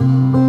you.